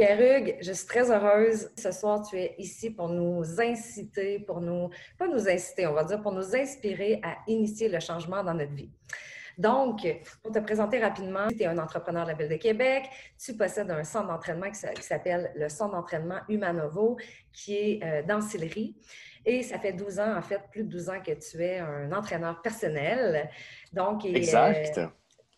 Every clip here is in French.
Pierre-Hugues, je suis très heureuse. Ce soir, tu es ici pour nous inciter, pour nous, pas nous inciter, on va dire, pour nous inspirer à initier le changement dans notre vie. Donc, pour te présenter rapidement, tu es un entrepreneur de la Ville de Québec. Tu possèdes un centre d'entraînement qui s'appelle le Centre d'entraînement Humanovo, qui est euh, dans Sillery. Et ça fait 12 ans, en fait, plus de 12 ans que tu es un entraîneur personnel. Donc, exact. Euh,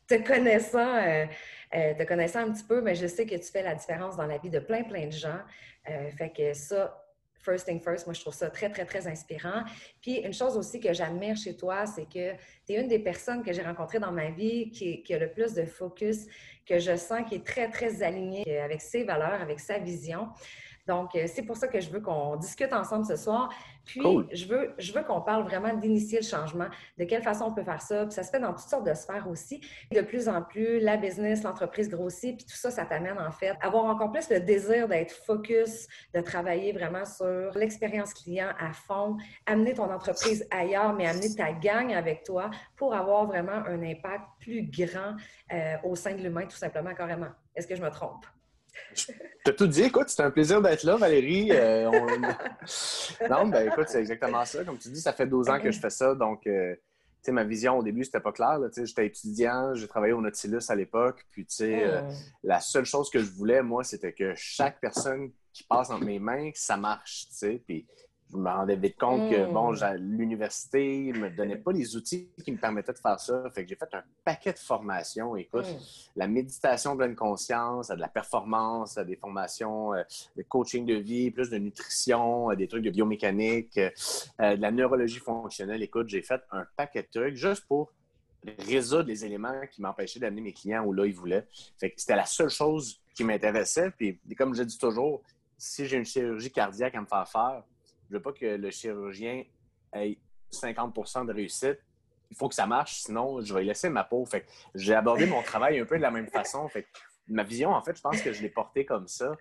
te connaissant, euh, te connaissant un petit peu, mais je sais que tu fais la différence dans la vie de plein, plein de gens. fait que ça, first thing first, moi, je trouve ça très, très, très inspirant. Puis, une chose aussi que j'admire chez toi, c'est que tu es une des personnes que j'ai rencontrées dans ma vie qui, qui, a le plus de focus, que je sens qui est très, très alignée avec ses valeurs, avec sa vision. Donc, euh, c'est pour ça que je veux qu'on discute ensemble ce soir. Puis, je veux, je veux qu'on parle vraiment d'initier le changement, de quelle façon on peut faire ça. Puis, ça se fait dans toutes sortes de sphères aussi. De plus en plus, la business, l'entreprise grossit, puis tout ça, ça t'amène en fait à avoir encore plus le désir d'être focus, de travailler vraiment sur l'expérience client à fond, amener ton entreprise ailleurs, mais amener ta gang avec toi pour avoir vraiment un impact plus grand euh, au sein de l'humain, tout simplement, carrément. Est-ce que je me trompe? T'as tout dit, écoute, c'était un plaisir d'être là, Valérie. Euh, non, ben écoute, c'est exactement ça. Comme tu dis, ça fait 12 ans que je fais ça, donc euh, tu sais, ma vision au début, c'était pas clair. J'étais étudiant, j'ai travaillé au Nautilus à l'époque, puis tu sais, euh, oh. la seule chose que je voulais, moi, c'était que chaque personne qui passe entre mes mains, ça marche, tu sais. Puis je me rendais vite compte que, bon, hmm. l'université ne me donnait pas les outils qui me permettaient de faire ça. Fait que j'ai fait un paquet de formations. Écoute, hmm. la méditation de pleine conscience, de la performance, des formations euh, de coaching de vie, plus de nutrition, euh, des trucs de biomécanique, euh, de la neurologie fonctionnelle. Écoute, j'ai fait un paquet de trucs juste pour résoudre les éléments qui m'empêchaient d'amener mes clients où là ils voulaient. Fait que c'était la seule chose qui m'intéressait. Puis, comme je dis toujours, si j'ai une chirurgie cardiaque à me faire faire, je veux pas que le chirurgien ait 50% de réussite. Il faut que ça marche, sinon je vais laisser ma peau. Fait j'ai abordé mon travail un peu de la même façon. Fait ma vision, en fait, je pense que je l'ai portée comme ça.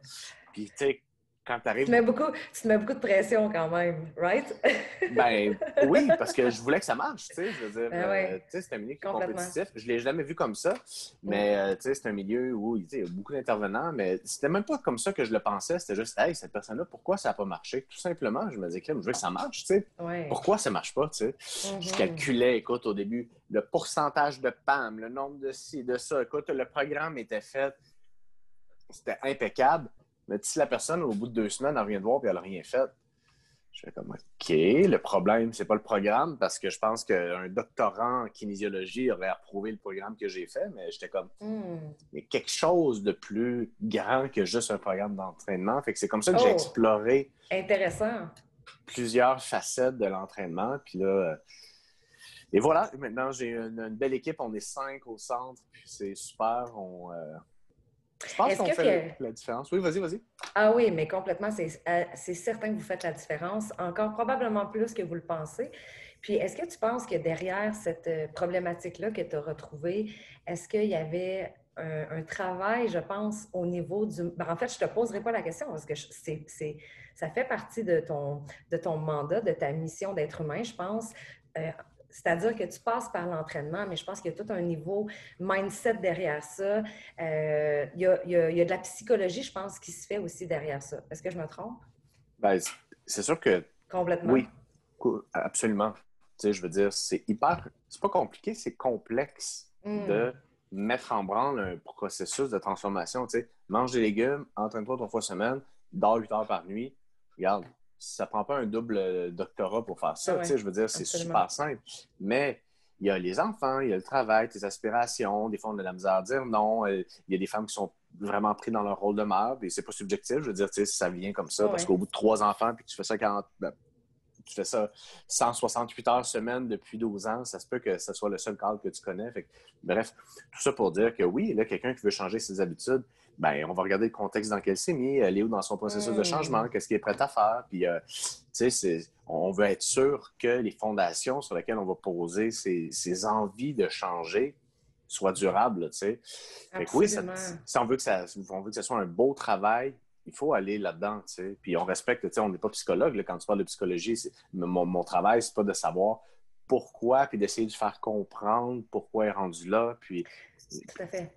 Puis, tu sais, quand tu arrives. Tu mets, beaucoup, tu mets beaucoup de pression quand même, right? ben oui, parce que je voulais que ça marche, tu sais. Je veux dire, ben euh, tu sais, c'est un milieu qui est compétitif. Je ne l'ai jamais vu comme ça, mais euh, tu sais, c'est un milieu où il y a beaucoup d'intervenants, mais c'était même pas comme ça que je le pensais. C'était juste, hey, cette personne-là, pourquoi ça n'a pas marché? Tout simplement, je me disais, je veux que ça marche, tu sais. Pourquoi ça ne marche pas, tu sais? Je mm-hmm. calculais, écoute, au début, le pourcentage de PAM, le nombre de ci, de ça. Écoute, le programme était fait. C'était impeccable. Mais si la personne, au bout de deux semaines, elle vient de voir et elle n'a rien fait, je fais comme OK, le problème, c'est pas le programme parce que je pense qu'un doctorant en kinésiologie aurait approuvé le programme que j'ai fait, mais j'étais comme hmm. mais quelque chose de plus grand que juste un programme d'entraînement. Fait que c'est comme ça que j'ai oh! exploré intéressant. plusieurs facettes de l'entraînement. Puis là, euh, et voilà, maintenant j'ai une, belle équipe, on est cinq au centre, puis c'est super. On, euh, je pense qu'on fait la différence. Oui, vas-y, vas-y. Ah oui, mais complètement, euh, c'est certain que vous faites la différence, encore probablement plus que vous le pensez. Puis, est-ce que tu penses que derrière cette euh, problématique-là que tu as retrouvée, est-ce qu'il y avait un, travail, je pense, au niveau du... Ben, en fait, je ne te poserai pas la question parce que c'est, ça fait partie de ton, de ton mandat, de ta mission d'être humain, je pense. Euh, c'est-à-dire que tu passes par l'entraînement, mais je pense qu'il y a tout un niveau mindset derrière ça. Euh, il, y a, de la psychologie, je pense, qui se fait aussi derrière ça. Est-ce que je me trompe? Bien, c'est sûr que. Complètement. Oui, absolument. Tu sais, je veux dire, c'est hyper. C'est pas compliqué, c'est complexe hmm. de mettre en branle un processus de transformation. Tu sais, mange des légumes, entraîne-toi trois fois semaine, dors huit heures par nuit. Regarde, ça prend pas un double euh, doctorat pour faire ça. je veux dire, c'est super simple. Mais il y a les enfants, il y a le travail, tes aspirations. Des fois, on a de la misère à dire non. Euh, il y a des femmes qui sont vraiment prises dans leur rôle de mère, et c'est pas subjectif. Je veux dire, ça vient comme ça, parce qu'au bout de trois enfants, puis tu fais ça 40, ben, tu fais ça 168 heures semaine depuis 12 ans, ça se peut que ce soit le seul cadre que tu connais. bref, tout ça pour dire que oui, là, quelqu'un qui veut changer ses habitudes, ben, on va regarder le contexte dans lequel c'est mis, elle est où dans son processus de hmm. changement, qu'est-ce qu'il est prêt à faire. Puis, euh, tu sais, on veut être sûr que les fondations sur lesquelles on va poser ces, envies de changer soient durables, tu sais. oui, si on veut, que ça, on veut que ce soit un beau travail, il faut aller là-dedans, tu sais. Puis on respecte, tu sais, on n'est pas psychologue, quand tu parles de psychologie, mon, mon travail, c'est pas de savoir pourquoi, puis d'essayer de faire comprendre pourquoi il est rendu là, puis... Tout à fait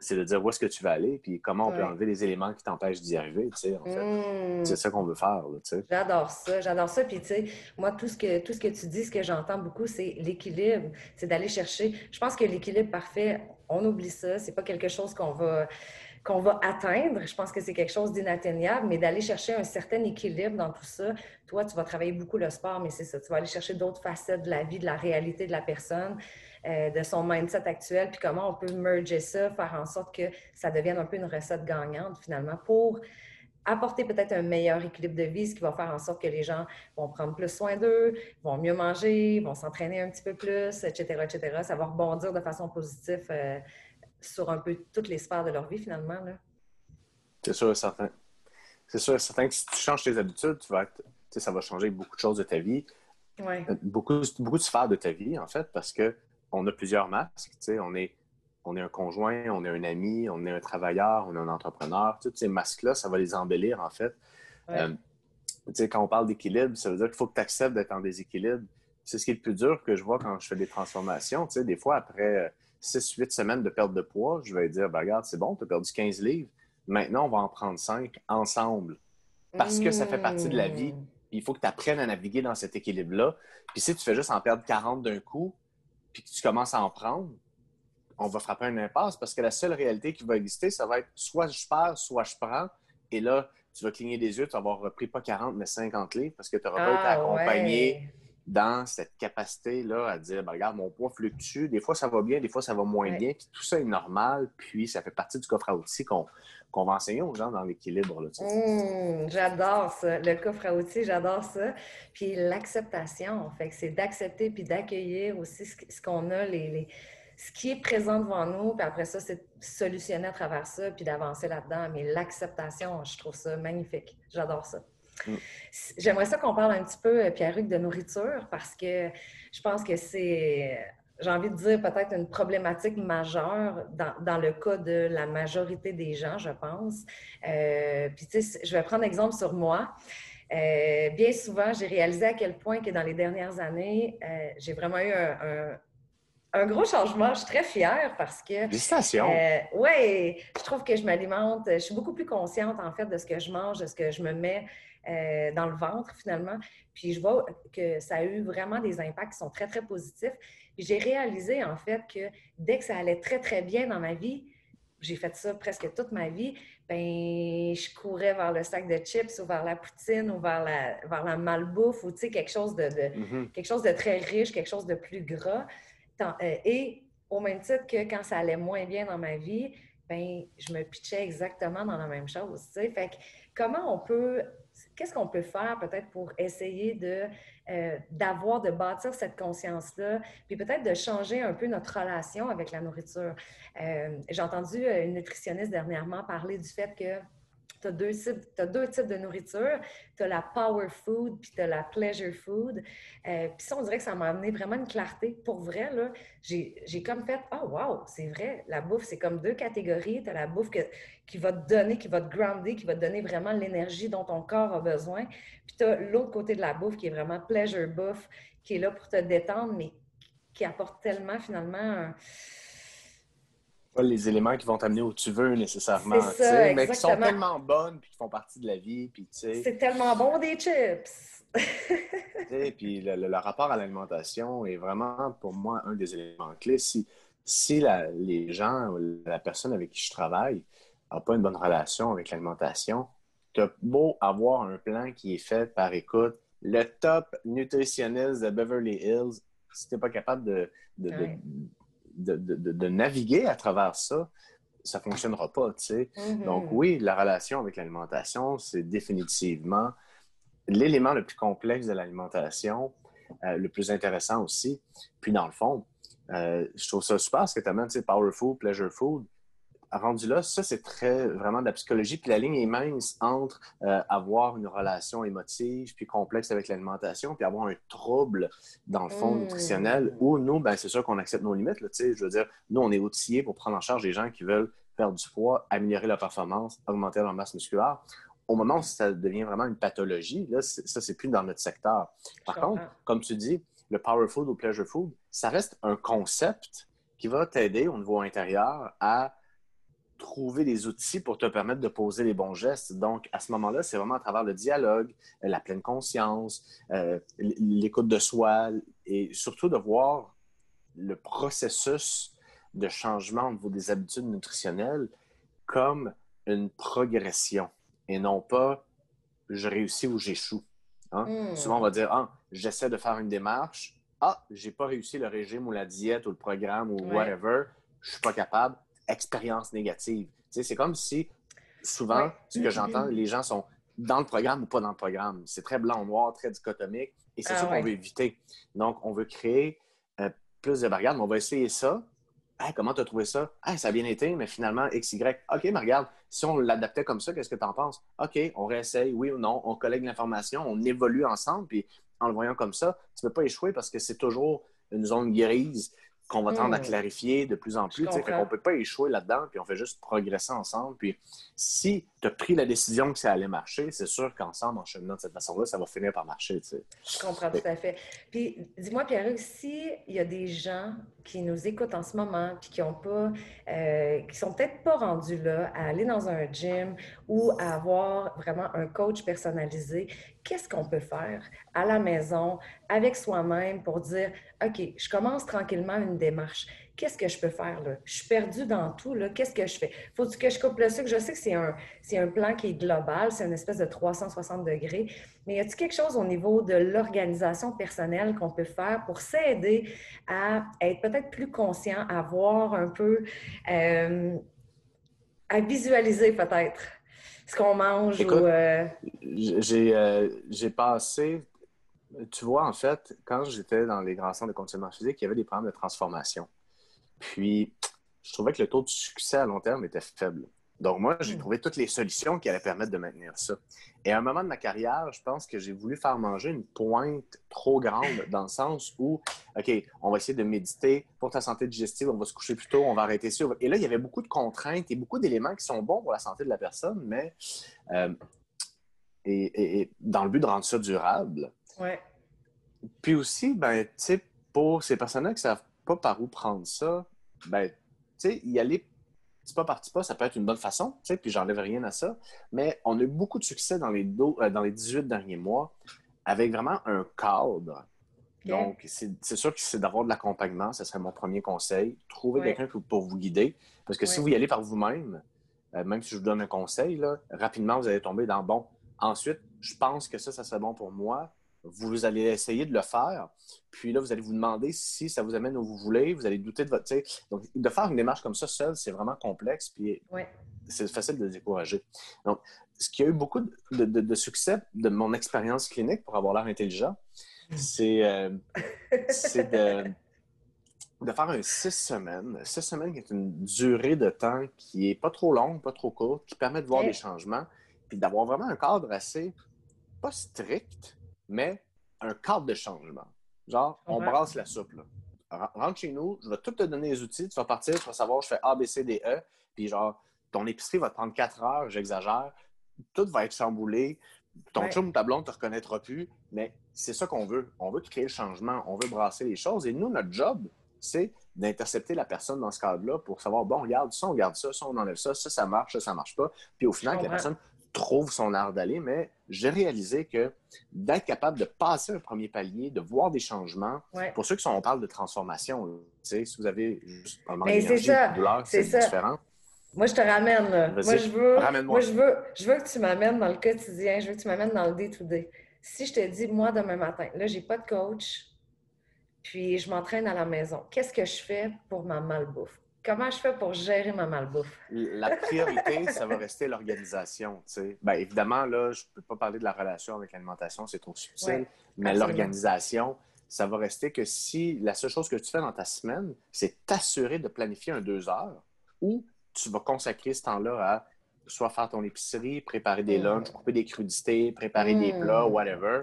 c'est de dire où est-ce que tu vas aller, puis comment on peut enlever les éléments qui t'empêchent d'y arriver, tu sais, en fait. Hmm. C'est ça qu'on veut faire, tu sais. J'adore ça, j'adore ça. Puis, tu sais, moi, tout ce, que, tout ce que tu dis, ce que j'entends beaucoup, c'est l'équilibre. C'est d'aller chercher... Je pense que l'équilibre parfait, on oublie ça. C'est pas quelque chose qu'on va qu'on va atteindre. Je pense que c'est quelque chose d'inatteignable, mais d'aller chercher un certain équilibre dans tout ça. Toi, tu vas travailler beaucoup le sport, mais c'est ça. Tu vas aller chercher d'autres facettes de la vie, de la réalité de la personne. Euh, de son mindset actuel, puis comment on peut merger ça, faire en sorte que ça devienne un peu une recette gagnante finalement pour apporter peut-être un meilleur équilibre de vie, ce qui va faire en sorte que les gens vont prendre plus soin d'eux, vont mieux manger, vont s'entraîner un petit peu plus, etc., etc. Ça va rebondir de façon positive euh, sur un peu toutes les sphères de leur vie finalement. C'est sûr et certain. C'est sûr et certain que si tu changes tes habitudes, tu vas être, ça va changer beaucoup de choses de ta vie. Ouais. Euh, beaucoup, beaucoup de sphères de ta vie, en fait, parce que on a plusieurs masques. On est, on est un conjoint, on est un ami, on est un travailleur, on est un entrepreneur. Tous ces masques-là, ça va les embellir, en fait. Euh, quand on parle d'équilibre, ça veut dire qu'il faut que tu acceptes d'être en déséquilibre. C'est ce qui est le plus dur que je vois quand je fais des transformations. des fois, après 6-8 euh, semaines de perte de poids, je vais dire, ben, regarde, c'est bon, tu as perdu 15 livres. Maintenant, on va en prendre 5 ensemble. Parce que ça fait partie de la vie. Mmh. Il faut que tu apprennes à naviguer dans cet équilibre-là. Puis si tu fais juste en perdre 40 d'un coup, puis que tu commences à en prendre, on va frapper un impasse parce que la seule réalité qui va exister, ça va être soit je perds, soit je prends. Et là, tu vas cligner des yeux, tu vas avoir repris pas 40, mais 50 livres parce que tu n'auras pas été ah, accompagné dans cette capacité-là à dire, ben, regarde, mon poids fluctue. Des fois, ça va bien, des fois, ça va moins bien. tout ça est normal. Puis, ça fait partie du coffre à outils qu'on va enseigner aux gens dans l'équilibre. Mmh, j'adore ça. Le coffre à outils, j'adore ça. Puis, l'acceptation, fait c'est d'accepter puis d'accueillir aussi ce qu'on a, les, ce qui est présent devant nous. Puis après ça, c'est de solutionner à travers ça puis d'avancer là-dedans. Mais l'acceptation, je trouve ça magnifique. J'adore ça. Mm. J'aimerais ça qu'on parle un petit peu, euh, Pierre-Hugues, de nourriture parce que je pense que c'est, j'ai envie de dire, peut-être une problématique majeure dans, le cas de la majorité des gens, je pense. Euh, puis, tu sais, je vais prendre exemple sur moi. Euh, bien souvent, j'ai réalisé à quel point que dans les dernières années, j'ai vraiment eu un, gros changement. Je suis très fière parce que. Félicitations! oui, je trouve que je m'alimente. Je suis beaucoup plus consciente, en fait, de ce que je mange, de ce que je me mets euh, dans le ventre finalement. Puis je vois que ça a eu vraiment des impacts qui sont très, très positifs. J'ai réalisé en fait que dès que ça allait très, très bien dans ma vie, j'ai fait ça presque toute ma vie, ben je courais vers le sac de chips ou vers la poutine ou vers la, vers la malbouffe ou tu sais, quelque chose de, mm-hmm. quelque chose de très riche, quelque chose de plus gras. Euh, et au même titre que quand ça allait moins bien dans ma vie, ben je me pitchais exactement dans la même chose. Tu sais. Fait que comment on peut qu'est-ce qu'on peut faire peut-être pour essayer de, euh, d'avoir, de bâtir cette conscience-là, puis peut-être de changer un peu notre relation avec la nourriture? Euh, j'ai entendu euh, une nutritionniste dernièrement parler du fait que tu as, deux types de nourriture. Tu as la power food, puis tu as la pleasure food. Euh, puis ça, on dirait que ça m'a amené vraiment une clarté. Pour vrai, là, j'ai comme fait « Oh, wow, c'est vrai, la bouffe, c'est comme deux catégories. Tu as la bouffe qui va te donner, qui va te grounder, qui va te donner vraiment l'énergie dont ton corps a besoin. Puis tu as l'autre côté de la bouffe qui est vraiment pleasure bouffe, qui est là pour te détendre, mais qui apporte tellement finalement les éléments qui vont t'amener où tu veux nécessairement, mais qui sont tellement bonnes puis qui font partie de la vie. C'est tellement bon des chips! puis le, rapport à l'alimentation est vraiment pour moi un des éléments clés. Si, si les gens, la personne avec qui je travaille n'a pas une bonne relation avec l'alimentation, tu as beau avoir un plan qui est fait par écoute, le top nutritionniste de Beverly Hills, si tu n'es pas capable de, de, naviguer à travers ça, ça ne fonctionnera pas. Tu sais. Mm-hmm. Donc oui, la relation avec l'alimentation, c'est définitivement l'élément le plus complexe de l'alimentation, euh, le plus intéressant aussi. Puis dans le fond, euh, je trouve ça super ce que tu amènes, tu sais, power food, pleasure food rendu là, ça, c'est très vraiment de la psychologie. Puis la ligne est mince entre euh, avoir une relation émotive puis complexe avec l'alimentation, puis avoir un trouble, dans le fond, nutritionnel, mmh. où nous, ben, c'est sûr qu'on accepte nos limites. Là, je veux dire, nous, on est outillés pour prendre en charge les gens qui veulent perdre du poids, améliorer leur performance, augmenter leur masse musculaire. Au moment où ça devient vraiment une pathologie, là, ça, c'est plus dans notre secteur. Par contre, comme tu dis, le power food ou pleasure food, ça reste un concept qui va t'aider au niveau intérieur à trouver des outils pour te permettre de poser les bons gestes. Donc, à ce moment-là, c'est vraiment à travers le dialogue, euh, la pleine conscience, euh, l'écoute de soi et surtout de voir le processus de changement au niveau des habitudes nutritionnelles comme une progression et non pas je réussis ou j'échoue. Hein. Hmm. Souvent, on va dire ah, j'essaie de faire une démarche. Ah, j'ai pas réussi le régime ou la diète ou le programme ou whatever. Je suis pas capable expérience négative. c'est comme si, souvent, ce que j'entends, les gens sont dans le programme ou pas dans le programme. C'est très blanc-noir, très dichotomique, et c'est ah ça qu'on veut éviter. Donc, on veut créer euh, plus de barrières, mais on va essayer ça. comment tu as trouvé ça? ça a bien été, mais finalement, X, Y. OK, mais regarde, si on l'adaptait comme ça, qu'est-ce que tu en penses? OK, on réessaye, oui ou non, on collecte l'information, on évolue ensemble, puis en le voyant comme ça, tu ne peux pas échouer parce que c'est toujours une zone grise qu'on va tendre à hmm. clarifier de plus en plus. On ne peut pas échouer là-dedans, puis on fait juste progresser ensemble. Puis si tu as pris la décision que ça allait marcher, c'est sûr qu'ensemble, en cheminant de cette façon-là, ça va finir par marcher. Je comprends tout à fait. Puis dis-moi, Pierre, s'il y a des gens qui nous écoutent en ce moment, puis qui ont pas, euh, qui sont peut-être pas rendus là à aller dans un gym ou à avoir vraiment un coach personnalisé, qu'est-ce qu'on peut faire à la maison avec soi-même pour dire, OK, je commence tranquillement une démarche. Qu'est-ce que je peux faire là? Je suis perdue dans tout, là. Qu'est-ce que je fais? Faut que je coupe le sucre? Je sais que c'est un, c'est un plan qui est global, c'est une espèce de 360 degrés, mais y a-t-il quelque chose au niveau de l'organisation personnelle qu'on peut faire pour s'aider à être peut-être plus conscient, à voir un peu, euh, à visualiser peut-être? Ce qu'on mange? ou, euh, j'ai, euh, j'ai passé tu vois, en fait, quand j'étais dans les grands centres de conditionnement physique, il y avait des programmes de transformation. Puis, je trouvais que le taux de succès à long terme était faible. Donc, moi, j'ai hmm. trouvé toutes les solutions qui allaient permettre de maintenir ça. Et à un moment de ma carrière, je pense que j'ai voulu faire manger une pointe trop grande dans le sens où, OK, on va essayer de méditer pour ta santé digestive, on va se coucher plus tôt, on va arrêter ça. Et là, il y avait beaucoup de contraintes et beaucoup d'éléments qui sont bons pour la santé de la personne, mais euh, et, dans le but de rendre ça durable. Ouais. Puis aussi, ben, tu sais, pour ces personnes-là qui ne savent pas par où prendre ça, ben, tu sais, y aller petit pas par petit pas, ça peut être une bonne façon, tu sais, puis j'enlève rien à ça. Mais on a eu beaucoup de succès dans les, euh, dans les 18 derniers mois avec vraiment un cadre. Donc, c'est sûr que c'est d'avoir de l'accompagnement, ce serait mon premier conseil. Trouver quelqu'un pour, vous guider. Parce que si vous y allez par vous-même, euh, même si je vous donne un conseil, là, rapidement, vous allez tomber dans bon. Ensuite, je pense que ça, ça serait bon pour moi vous allez essayer de le faire. Puis là, vous allez vous demander si ça vous amène où vous voulez. Vous allez douter de votre. Donc, de faire une démarche comme ça seul, c'est vraiment complexe. Puis c'est facile de décourager. Donc, ce qui a eu beaucoup de, succès de mon expérience clinique pour avoir l'air intelligent, c'est euh, de, de, faire un six semaines. Six semaines qui est une durée de temps qui est pas trop longue, pas trop courte, qui permet de voir des changements, puis d'avoir vraiment un cadre assez, pas strict, mais un cadre de changement. Genre, on brasse la soupe. Là. Rentre chez nous, je vais tout te donner les outils, tu vas partir, tu vas savoir, je fais A, B, C, D, E, puis genre, ton épicerie va te prendre 4 heures, j'exagère, tout va être chamboulé, ton ouais. chum, ta blonde ne te reconnaîtra plus, mais c'est ça qu'on veut. On veut créer le changement, on veut brasser les choses, et nous, notre job, c'est d'intercepter la personne dans ce cadre-là pour savoir, bon, regarde ça, on garde ça, ça, on enlève ça, ça, ça marche, ça, ça marche pas. Puis au final, que la personne trouve son art d'aller, mais j'ai réalisé que d'être capable de passer un premier palier, de voir des changements, pour ceux qui sont, on parle de transformation, si vous avez juste un manque d'énergie, de douleur, c'est différent. Moi, je te ramène. Là. Moi, je veux, moi, je veux, je veux que tu m'amènes dans le quotidien, je veux que tu m'amènes dans le day-to-day. Si je te dis, moi, demain matin, là, j'ai pas de coach, puis je m'entraîne à la maison, qu'est-ce que je fais pour ma malbouffe? Comment je fais pour gérer ma malbouffe? La priorité, ça va rester l'organisation. Bien, évidemment, là, je ne peux pas parler de la relation avec l'alimentation, c'est trop subtil, mais l'organisation, ça va rester que si la seule chose que tu fais dans ta semaine, c'est t'assurer de planifier un deux heures où tu vas consacrer ce temps-là à soit faire ton épicerie, préparer des mm. lunchs, couper des crudités, préparer des mm. plats, whatever.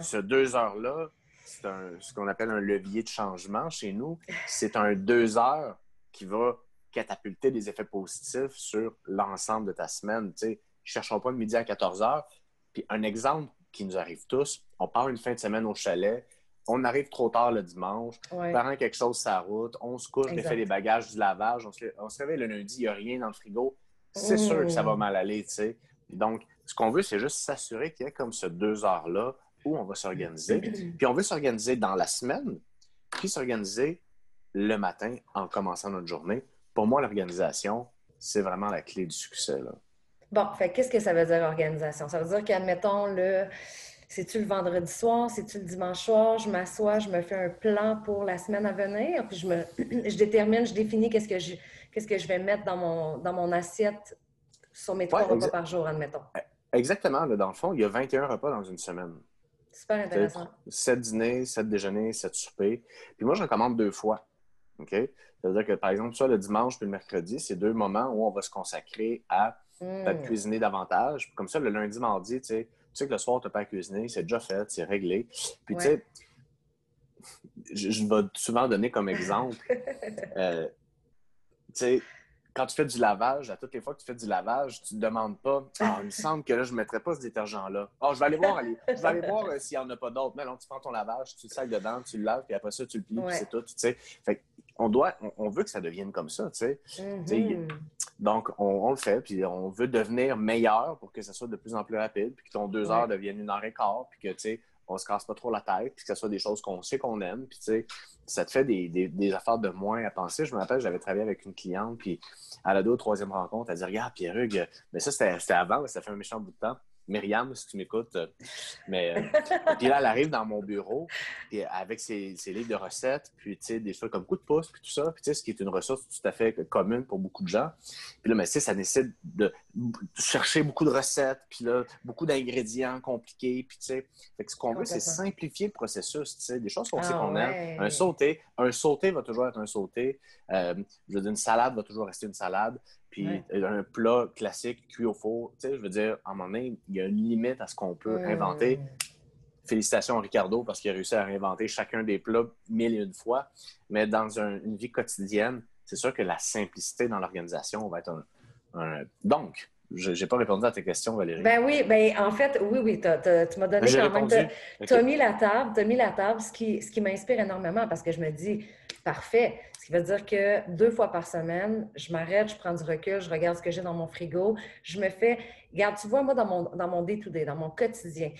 Ce deux heures-là, c'est ce qu'on appelle un levier de changement chez nous. C'est un deux heures qui va catapulter des effets positifs sur l'ensemble de ta semaine. Tu sais, cherchons pas le midi à 14 heures. Puis un exemple qui nous arrive tous, on part une fin de semaine au chalet, on arrive trop tard le dimanche, Ouais. parent quelque chose sa route, on se couche, on fait les bagages, du lavage, on se, on se réveille le lundi, il n'y a rien dans le frigo. C'est sûr que ça va mal aller, tu sais. Donc, ce qu'on veut, c'est juste s'assurer qu'il y ait comme ce deux heures-là où on va s'organiser. Puis on veut s'organiser dans la semaine, puis s'organiser le matin en commençant notre journée. Pour moi, l'organisation, c'est vraiment la clé du succès. Là. Bon, fait qu'est-ce que ça veut dire organisation? Ça veut dire qu'admettons le. C'est-tu le vendredi soir? C'est-tu le dimanche soir? Je m'assois, je me fais un plan pour la semaine à venir, puis je me je détermine, je définis qu'est-ce que je qu'est-ce que je vais mettre dans mon dans mon assiette sur mes trois Ouais, repas par jour, admettons. Exactement, là, dans le fond, il y a 21 repas dans une semaine. Super intéressant. 7 dîners, 7 déjeuners, 7 soupers. Puis moi, je recommande deux fois. OK? C'est-à-dire que, par exemple, ça, le dimanche puis le mercredi, c'est deux moments où on va se consacrer à peut-être Hmm. cuisiner davantage. Comme ça, le lundi, mardi, tu sais, tu sais que le soir, tu n'as pas à cuisiner, c'est déjà fait, c'est réglé. Puis, tu sais, je, je vais souvent donner comme exemple, euh, tu sais, quand tu fais du lavage, à toutes les fois que tu fais du lavage, tu ne te demandes pas Ah, il me semble que là, je ne mettrais pas ce détergent-là. Ah, je vais aller voir, allez, je vais aller voir euh, s'il n'y en a pas d'autres. Mais non, tu prends ton lavage, tu le sacs dedans, tu le laves, puis après ça, tu le plies, Ouais. puis c'est tout. Tu sais. Fait on, doit, on, on veut que ça devienne comme ça, tu sais. Mhm. Donc, on, on le fait, puis on veut devenir meilleur pour que ça soit de plus en plus rapide, puis que ton deux Ouais. heures devienne une heure et quart, puis que, tu sais, on se casse pas trop la tête, puis que ce soit des choses qu'on sait qu'on aime, puis tu sais, ça te fait des, des- des affaires de moins à penser. Je me rappelle, j'avais travaillé avec une cliente, puis à la deux ou troisième rencontre, elle dit Regarde, Pierre-Hugues, mais ça, c'était c'était avant, ça fait un méchant bout de temps. Myriam, si tu m'écoutes. euh, Mais euh, puis là, elle arrive dans mon bureau, puis avec ses, ses livres de recettes, puis tu sais, des choses comme coup de pouce, puis tout ça, puis tu sais, ce qui est une ressource tout à fait commune pour beaucoup de gens. Puis là, mais tu sais, ça nécessite de chercher beaucoup de recettes, puis là, beaucoup d'ingrédients compliqués, puis tu sais, fait que ce qu'on veut, c'est simplifier le processus, tu sais, des choses qu'on sait Ah qu'on ouais. aime. Un sauté, un sauté va toujours être un sauté. Euh, je veux dire, une salade va toujours rester une salade. Puis Ouais. un plat classique cuit au four, tu sais, je veux dire, à un moment donné, il y a une limite à ce qu'on peut inventer. Félicitations à Ricardo parce qu'il a réussi à réinventer chacun des plats mille et une fois. Mais dans un- une vie quotidienne, c'est sûr que la simplicité dans l'organisation va être un. un- Donc, je n'ai pas répondu à tes questions, Valérie. Ben oui, ben en fait, oui, oui, tu m'as donné quand même. Tu as mis la table, tu as mis la table, ce qui, ce qui m'inspire énormément parce que je me dis, parfait. Ce qui veut dire que deux fois par semaine, je m'arrête, je prends du recul, je regarde ce que j'ai dans mon frigo, je me fais. Regarde, tu vois, moi, dans mon, dans mon day-to-day, dans mon quotidien,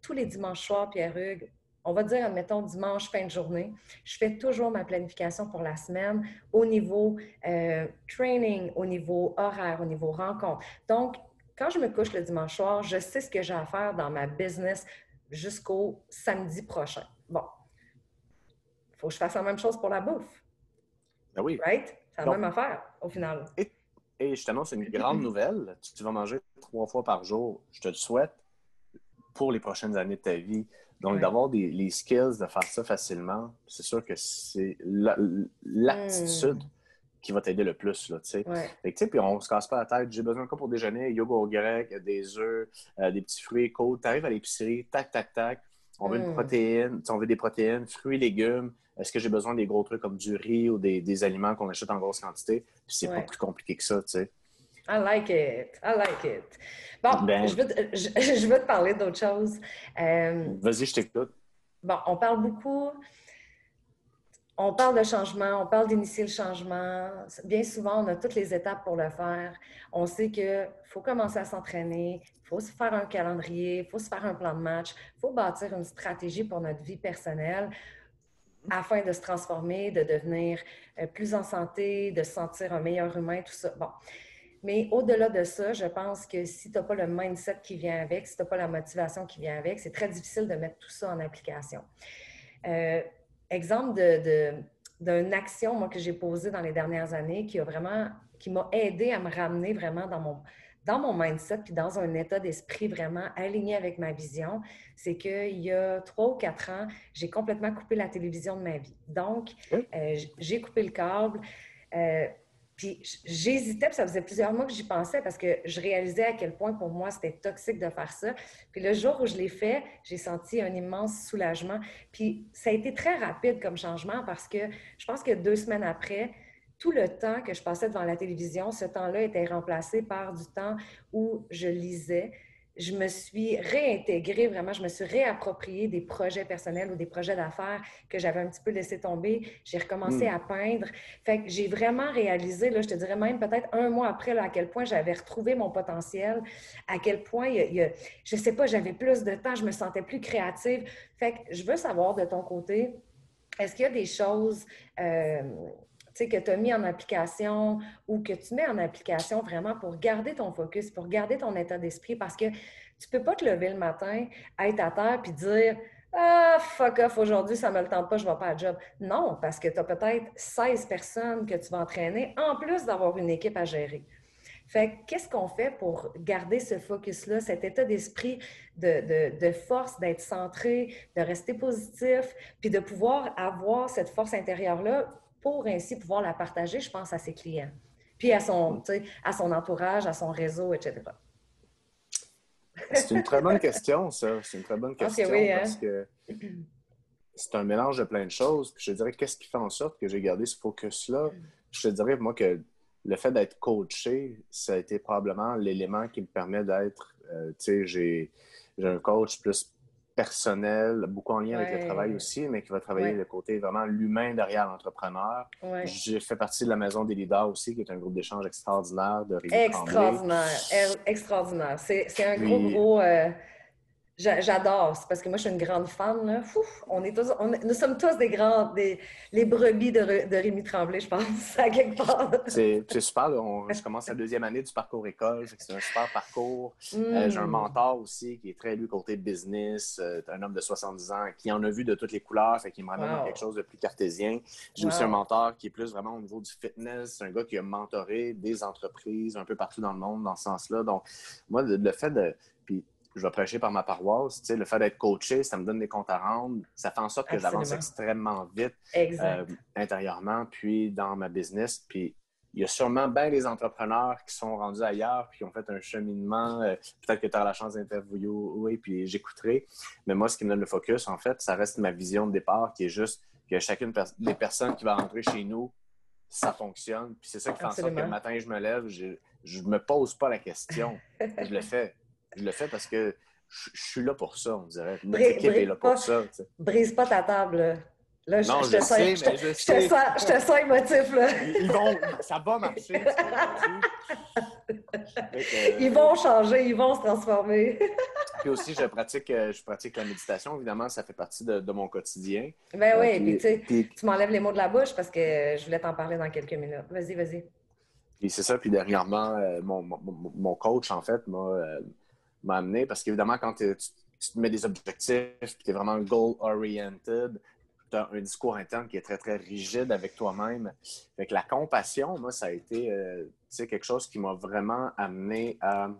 tous les dimanches soirs, Pierre-Hugues, on va dire, admettons, dimanche, fin de journée, je fais toujours ma planification pour la semaine au niveau euh, training, au niveau horaire, au niveau rencontre. Donc, quand je me couche le dimanche soir, je sais ce que j'ai à faire dans ma business jusqu'au samedi prochain. Bon. Il faut que je fasse la même chose pour la bouffe, Ben oui. right? C'est la Donc- même affaire, au final. Et je t'annonce une grande nouvelle. Tu, vas manger trois fois par jour. Je te le souhaite pour les prochaines années de ta vie. Donc, Ouais. d'avoir des, les skills de faire ça facilement, c'est sûr que c'est la- l'aptitude qui va t'aider le plus. Là, tu sais. Ouais. Fait que, tu sais, puis on se casse pas la tête. J'ai besoin de quoi pour déjeuner? Yoga au grec, des œufs, euh, des petits fruits côtes. Tu arrives à l'épicerie, tac, tac, tac. On veut une Mm. protéine, on veut des protéines, fruits, légumes. Est-ce que j'ai besoin des gros trucs comme du riz ou des, des aliments qu'on achète en grosse quantité? Puis c'est pas plus compliqué que ça, tu sais. I like it. I like it. Bon, Ben- je, veux te, je, je veux te parler d'autre chose. Euh, Vas-y, je t'écoute. Bon, on parle beaucoup, on parle de changement, on parle d'initier le changement. Bien souvent, on a toutes les étapes pour le faire. On sait qu'il faut commencer à s'entraîner, faut se faire un calendrier, il faut se faire un plan de match, il faut bâtir une stratégie pour notre vie personnelle afin de se transformer, de devenir euh, plus en santé, de se sentir un meilleur humain, tout ça. Bon. Mais au-delà de ça, je pense que si tu n'as pas le mindset qui vient avec, si tu n'as pas la motivation qui vient avec, c'est très difficile de mettre tout ça en application. Euh, exemple d'une action moi, que j'ai posée dans les dernières années qui a vraiment, qui m'a aidé à me ramener vraiment dans mon, dans mon mindset puis dans un état d'esprit vraiment aligné avec ma vision, c'est qu'il y a trois ou quatre ans, j'ai complètement coupé la télévision de ma vie. Donc, Oui. euh, j'ai coupé le câble. euh, puis j'hésitais, puis ça faisait plusieurs mois que j'y pensais parce que je réalisais à quel point pour moi c'était toxique de faire ça. Puis le jour où je l'ai fait, j'ai senti un immense soulagement. Puis ça a été très rapide comme changement parce que je pense que deux semaines après, tout le temps que je passais devant la télévision, ce temps-là était remplacé par du temps où je lisais, je me suis réintégrée, vraiment, je me suis réapproprié des projets personnels ou des projets d'affaires que j'avais un petit peu laissé tomber. J'ai recommencé hmm. à peindre. Fait que j'ai vraiment réalisé, là, je te dirais même peut-être un mois après, là, à quel point j'avais retrouvé mon potentiel, à quel point, il y a, je sais pas, j'avais plus de temps, je me sentais plus créative. Fait que je veux savoir de ton côté, est-ce qu'il y a des choses... Euh, que tu as mis en application ou que tu mets en application vraiment pour garder ton focus, pour garder ton état d'esprit parce que tu ne peux pas te lever le matin, être à terre puis dire Ah, fuck off, aujourd'hui, ça ne me le tente pas, je ne vais pas à job. Non, parce que tu as peut-être 16 personnes que tu vas entraîner en plus d'avoir une équipe à gérer. Fait qu'est-ce qu'on fait pour garder ce focus-là, cet état d'esprit de, de, force, d'être centré, de rester positif, puis de pouvoir avoir cette force intérieure-là pour ainsi pouvoir la partager, je pense, à ses clients, puis à son, à son entourage, à son réseau, etc. C'est une très bonne question, ça. C'est une très bonne question hein? parce que c'est un mélange de plein de choses. Puis je te dirais, qu'est-ce qui fait en sorte que j'ai gardé ce focus-là? Je te dirais, moi, que le fait d'être coaché, ça a été probablement l'élément qui me permet d'être, euh, tu sais, j'ai un coach plus personnel, beaucoup en lien avec le travail aussi, mais qui va travailler le côté vraiment l'humain derrière l'entrepreneur. J'ai fait partie de la Maison des leaders aussi, qui est un groupe d'échange extraordinaire de Extraordinaire, extraordinaire. C'est un gros, gros... Euh, J'adore, c'est parce que moi, je suis une grande fan. Là. on est tous, nous sommes tous des grands, des, les brebis de, de Rémi Tremblay, je pense, à quelque part. C'est super. je commence la deuxième année du parcours école. C'est un super parcours. Euh, j'ai un mm. mentor aussi qui est très, lui, côté business. Euh, un homme de 70 ans qui en a vu de toutes les couleurs, fait qui me ramène quelque chose de plus cartésien. J'ai aussi un mentor qui est plus vraiment au niveau du fitness. C'est un gars qui a mentoré des entreprises un peu partout dans le monde dans ce sens-là. Donc, moi, le fait de je vais prêcher par ma paroisse. Tu sais, le fait d'être coaché, ça me donne des comptes à rendre. Ça fait en sorte que j'avance extrêmement vite euh, intérieurement, puis dans ma business. Puis il y a sûrement bien des entrepreneurs qui sont rendus ailleurs, puis qui ont fait un cheminement. Euh, peut-être que tu as la chance d'interviewer, puis j'écouterai. Mais moi, ce qui me donne le focus, en fait, ça reste ma vision de départ, qui est juste que chacune des personnes qui va rentrer chez nous, ça fonctionne. Puis c'est ça qui fait en sorte que le matin, je me lève, je ne me pose pas la question. je le fais. Je le fais parce que je, suis là pour ça, on dirait. Notre équipe est là pour ça. Brise pas ta table. Là, je, non, je, te sens, je, te, je, je, te sens, je te sens émotif, là. Ils vont, ça va marcher. ils vont changer, ils vont se transformer. puis aussi, je pratique, euh, je pratique la méditation. Évidemment, ça fait partie de, mon quotidien. Ben oui, euh, puis, puis, tu m'enlèves les mots de la bouche parce que je voulais t'en parler dans quelques minutes. Vas-y, vas-y. Puis c'est ça, puis dernièrement, euh, mon, mon, mon, coach, en fait, m'a m'a amené parce qu'évidemment, quand tu, te mets des objectifs, tu es vraiment goal-oriented, tu as un discours interne qui est très, très rigide avec toi-même. Fait que la compassion, moi, ça a été euh, quelque chose qui m'a vraiment amené à,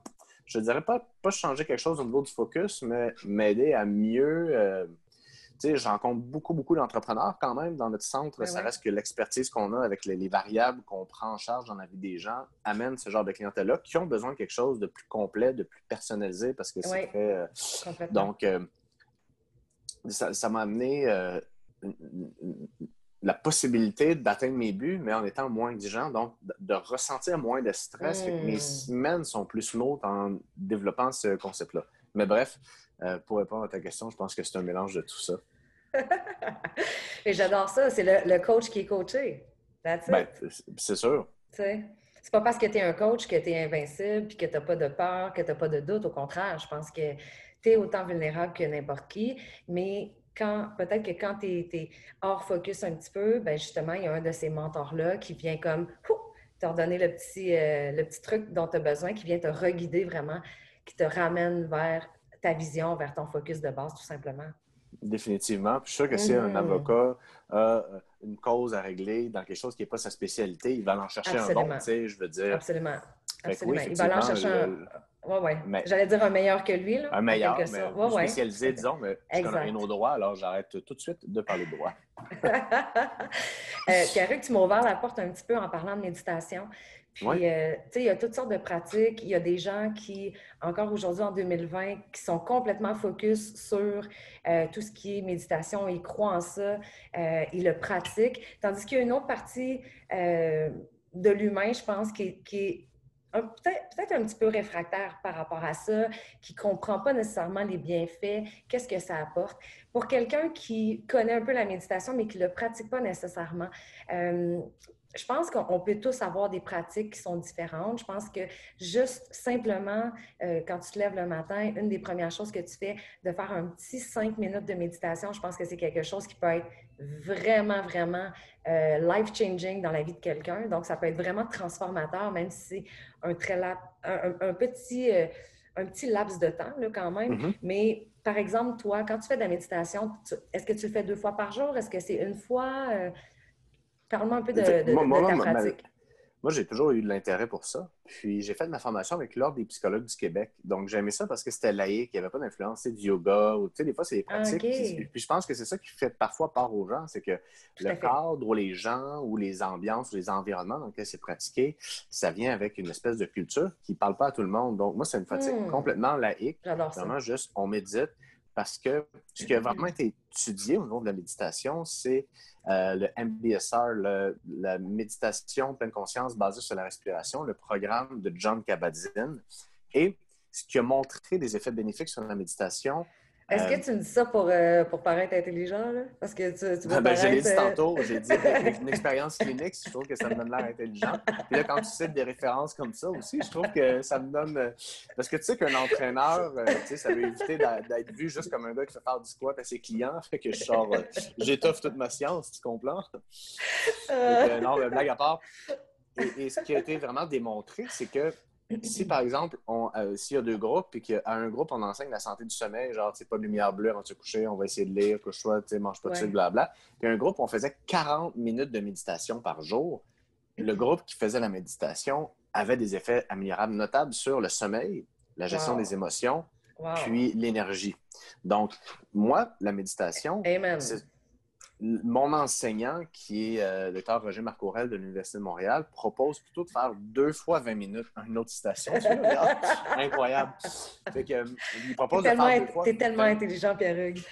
je dirais pas, pas changer quelque chose au niveau du focus, mais m'aider à mieux. Je rencontre beaucoup, beaucoup d'entrepreneurs quand même dans notre centre. Ben ça reste que l'expertise qu'on a avec les, variables qu'on prend en charge dans la vie des gens amène ce genre de clientèle-là qui ont besoin de quelque chose de plus complet, de plus personnalisé parce que c'est très. Euh, donc, euh, ça m'a amené euh, la possibilité d'atteindre mes buts, mais en étant moins exigeant, donc de ressentir moins de stress. mes hmm. semaines sont plus smooth en développant ce concept-là. Mais bref, pour répondre à ta question, je pense que c'est un mélange de tout ça. Et j'adore ça. C'est le, coach qui est coaché. Ben, c'est sûr. C'est pas parce que tu es un coach que tu es invincible puis que tu n'as pas de peur, que tu n'as pas de doute. Au contraire, je pense que tu es autant vulnérable que n'importe qui. Mais quand peut-être que quand tu es, hors focus un petit peu, ben justement, il y a un de ces mentors-là qui vient comme te redonner le petit, euh, le petit truc dont tu as besoin, qui vient te reguider vraiment, qui te ramène vers ta vision, vers ton focus de base, tout simplement. Définitivement. Puis je suis sûr que si un mm-hmm. avocat a euh, une cause à régler dans quelque chose qui n'est pas sa spécialité, il va en chercher un bon, tu sais, je veux dire. Absolument. Absolument. il va en chercher un. Oui, oui. J'allais dire un meilleur que lui. Là, un meilleur, mais ouais, spécialisé, disons, mais je connais nos droits, alors j'arrête tout de suite de parler de droit. euh, Pierre, tu m'as ouvert la porte un petit peu en parlant de méditation. Puis, euh, tu sais, il y a toutes sortes de pratiques. Il y a des gens qui, encore aujourd'hui, en 2020, qui sont complètement focus sur euh, tout ce qui est méditation. Ils croient en ça, euh, ils le pratiquent. Tandis qu'il y a une autre partie de l'humain, je pense, qui, qui est peut-être un petit peu réfractaire par rapport à ça, qui ne comprend pas nécessairement les bienfaits, qu'est-ce que ça apporte. Pour quelqu'un qui connaît un peu la méditation, mais qui ne le pratique pas nécessairement, euh, je pense qu'on peut tous avoir des pratiques qui sont différentes. Je pense que juste simplement, euh, quand tu te lèves le matin, une des premières choses que tu fais, de faire un petit cinq minutes de méditation, je pense que c'est quelque chose qui peut être vraiment, vraiment euh, life-changing dans la vie de quelqu'un. Donc, ça peut être vraiment transformateur, même si c'est un, très un, petit, euh, un petit laps de temps là, quand même. Mm-hmm. Mais par exemple, toi, quand tu fais de la méditation, est-ce que tu le fais deux fois par jour? Est-ce que c'est une fois? Parle-moi un peu de, ta pratique. Moi, j'ai toujours eu de l'intérêt pour ça. Puis, j'ai fait ma formation avec l'Ordre des psychologues du Québec. Donc, j'aimais ça parce que c'était laïque, il n'y avait pas d'influence. C'est du yoga, ou tu sais, des fois, c'est des ah, pratiques. Puis, je pense que c'est ça qui fait parfois part aux gens, c'est que le cadre ou les gens ou les ambiances ou les environnements dans lesquels c'est pratiqué, ça vient avec une espèce de culture qui ne parle pas à tout le monde. Donc, moi, c'est une pratique hmm. complètement laïque. Vraiment, juste, on médite parce que ce qui a vraiment été étudié au niveau de la méditation, c'est euh, le MBSR, la méditation pleine conscience basée sur la respiration, le programme de John Kabat-Zinn. Et ce qui a montré des effets bénéfiques sur la méditation, est-ce que euh, tu me dis ça pour, euh, pour paraître intelligent? Là? Parce que tu, tu veux ben, Je l'ai dit tantôt, j'ai dit une expérience clinique, je trouve que ça me donne l'air intelligent. Puis là, quand tu cites des références comme ça aussi, je trouve que ça me donne... Parce que tu sais qu'un entraîneur, tu sais, ça veut éviter d'être vu juste comme un gars qui fait faire du squat à ses clients, fait que je sors... J'étoffe toute ma science, tu comprends? non, blague à part. et, ce qui a été vraiment démontré, c'est que si, par exemple, euh, s'il y a deux groupes, puis qu'à un groupe, on enseigne la santé du sommeil, genre, tu pas de lumière bleue avant de se coucher, on va essayer de lire, couche-toi, tu sais, mange pas de sucre, blabla. Puis un groupe, on faisait 40 minutes de méditation par jour. Le groupe qui faisait la méditation avait des effets améliorables notables sur le sommeil, la gestion des émotions, puis l'énergie. Donc, moi, la méditation, mon enseignant, qui est euh, le docteur Roger Marcorel de l'Université de Montréal, propose plutôt de faire deux fois 20 minutes une autre station. Incroyable. Fait que, euh, il propose de faire deux fois. T'es tellement intelligent, Pierre-Hugues.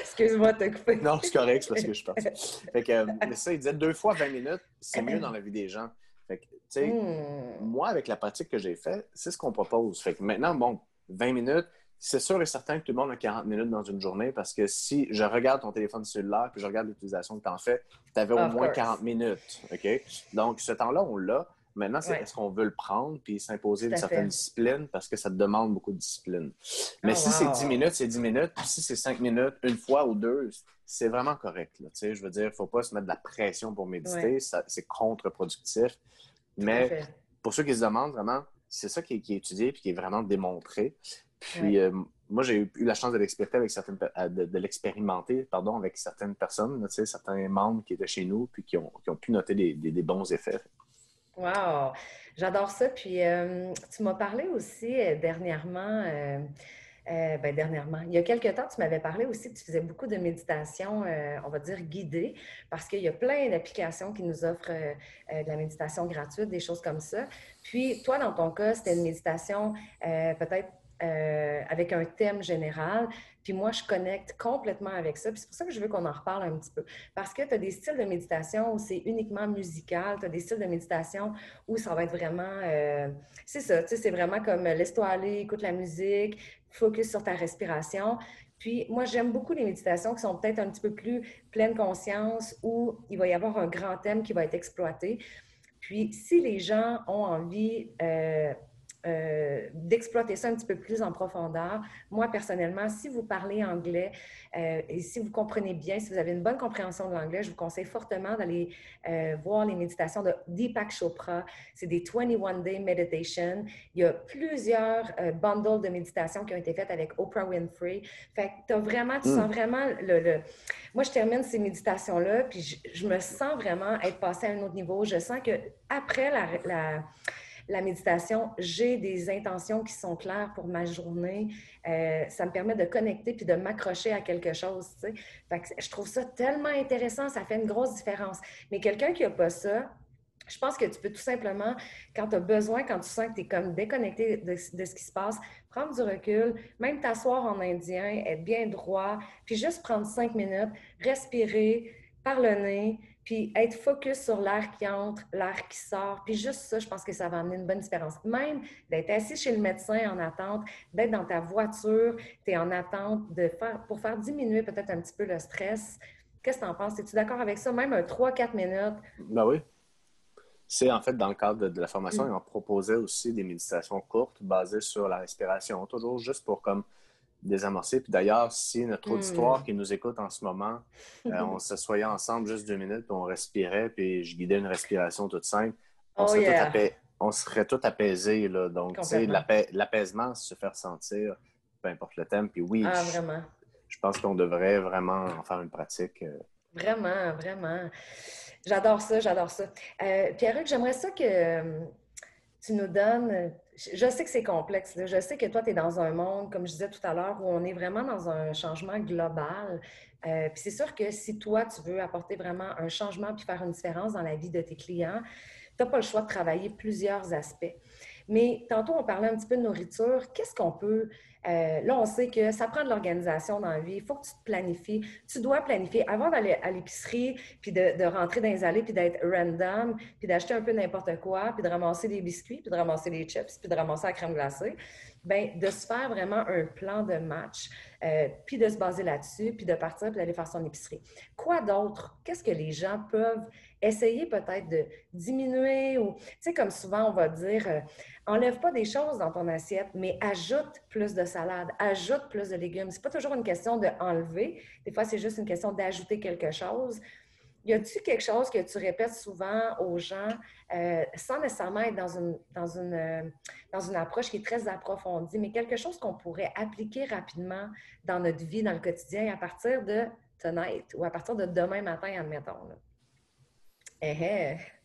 Excuse-moi de te couper. Non, c'est correct, c'est parce que je pense. Fait que, euh, ça, il disait deux fois 20 minutes, c'est mieux dans la vie des gens. Fait que, tu sais, hmm. moi, avec la pratique que j'ai faite, c'est ce qu'on propose. Fait que maintenant, bon, 20 minutes, c'est sûr et certain que tout le monde a 40 minutes dans une journée parce que si je regarde ton téléphone cellulaire puis je regarde l'utilisation que tu en fais, tu avais au moins 40 minutes. OK? Donc, ce temps-là, on l'a. Maintenant, c'est est-ce qu'on veut le prendre puis s'imposer une certaine discipline parce que ça te demande beaucoup de discipline. Mais oh, si c'est 10 minutes, c'est 10 minutes. Puis si c'est 5 minutes, une fois ou deux, c'est vraiment correct. Là, je veux dire, il ne faut pas se mettre de la pression pour méditer. C'est contre-productif. Mais pour ceux qui se demandent vraiment, c'est ça qui est, qui est étudié et qui est vraiment démontré. Puis euh, moi, j'ai eu la chance de l'expérimenter avec certaines euh, de, l'expérimenter, pardon, avec certaines personnes, tu sais, certains membres qui étaient chez nous puis qui ont, qui ont pu noter des, des, bons effets. Wow! J'adore ça. Puis euh, tu m'as parlé aussi dernièrement. ben, dernièrement. Il y a quelques temps, tu m'avais parlé aussi que tu faisais beaucoup de méditation, on va dire guidée, parce qu'il y a plein d'applications qui nous offrent de la méditation gratuite, des choses comme ça. Puis, toi, dans ton cas, c'était une méditation peut-être euh, avec un thème général. Puis moi, je connecte complètement avec ça. Puis c'est pour ça que je veux qu'on en reparle un petit peu. Parce que tu as des styles de méditation où c'est uniquement musical. Tu as des styles de méditation où ça va être vraiment... Euh, c'est ça, tu sais, c'est vraiment comme laisse-toi aller, écoute la musique, focus sur ta respiration. Puis moi, j'aime beaucoup les méditations qui sont peut-être un petit peu plus pleine conscience où il va y avoir un grand thème qui va être exploité. Puis si les gens ont envie... Euh, euh, d'exploiter ça un petit peu plus en profondeur. Moi, personnellement, si vous parlez anglais euh, et si vous comprenez bien, si vous avez une bonne compréhension de l'anglais, je vous conseille fortement d'aller euh, voir les méditations de Deepak Chopra. C'est des 21 Day Meditation. Il y a plusieurs bundles de méditation qui ont été faites avec Oprah Winfrey. Fait que as vraiment, tu sens hmm. vraiment le, Moi, je termine ces méditations-là, puis je, je, me sens vraiment être passé à un autre niveau. Je sens que après la, la la méditation, j'ai des intentions qui sont claires pour ma journée. Euh, ça me permet de connecter puis de m'accrocher à quelque chose. je trouve ça tellement intéressant, ça fait une grosse différence. Mais quelqu'un qui n'a pas ça, je pense que tu peux tout simplement, quand tu as besoin, quand tu sens que tu es comme déconnecté de, ce qui se passe, prendre du recul, même t'asseoir en indien, être bien droit, puis juste prendre cinq minutes, respirer par le nez, puis être focus sur l'air qui entre, l'air qui sort. Puis juste ça, je pense que ça va amener une bonne différence. Même d'être assis chez le médecin en attente, d'être dans ta voiture, tu es en attente de faire, pour faire diminuer peut-être un petit peu le stress. Qu'est-ce que tu en penses? Es-tu d'accord avec ça? Même un 3-4 minutes? Ben oui. C'est en fait dans le cadre de, la formation, mm. ils ont proposé aussi des méditations courtes basées sur la respiration, toujours juste pour comme désamorcer. Puis d'ailleurs, si notre hmm. auditoire qui nous écoute en ce moment, euh, on s'assoyait ensemble juste deux minutes, puis on respirait, puis je guidais une respiration toute simple, on, oh, serait, on serait tout apaisé. Là. Donc, tu sais, l'apaisement, se faire sentir, peu importe le thème. Puis oui, ah. Je, pense qu'on devrait vraiment en faire une pratique. Euh. Vraiment, vraiment. J'adore ça, j'adore ça. Euh, Pierre-Luc, j'aimerais ça que tu nous donnes je sais que c'est complexe. Je sais que toi, tu es dans un monde, comme je disais tout à l'heure, où on est vraiment dans un changement global. Euh, puis c'est sûr que si toi, tu veux apporter vraiment un changement puis faire une différence dans la vie de tes clients, tu n'as pas le choix de travailler plusieurs aspects. Mais tantôt, on parlait un petit peu de nourriture. Qu'est-ce qu'on peut euh, là, on sait que ça prend de l'organisation dans la vie. Il faut que tu te planifies. Tu dois planifier avant d'aller à l'épicerie, puis de, rentrer dans les allées, puis d'être random, puis d'acheter un peu n'importe quoi, puis de ramasser des biscuits, puis de ramasser des chips, puis de ramasser la crème glacée. Bien, de se faire vraiment un plan de match, euh, puis de se baser là-dessus, puis de partir, puis d'aller faire son épicerie. Quoi d'autre? Qu'est-ce que les gens peuvent essayer peut-être de diminuer tu sais, comme souvent on va dire, euh, enlève pas des choses dans ton assiette, mais ajoute plus de salade, ajoute plus de légumes. C'est pas toujours une question de enlever. Des fois, c'est juste une question d'ajouter quelque chose. Y a-t-il quelque chose que tu répètes souvent aux gens euh, sans nécessairement être dans une, dans, une, euh, dans une approche qui est très approfondie, mais quelque chose qu'on pourrait appliquer rapidement dans notre vie, dans le quotidien, à partir de tonight ou à partir de demain matin, admettons? Eh, eh.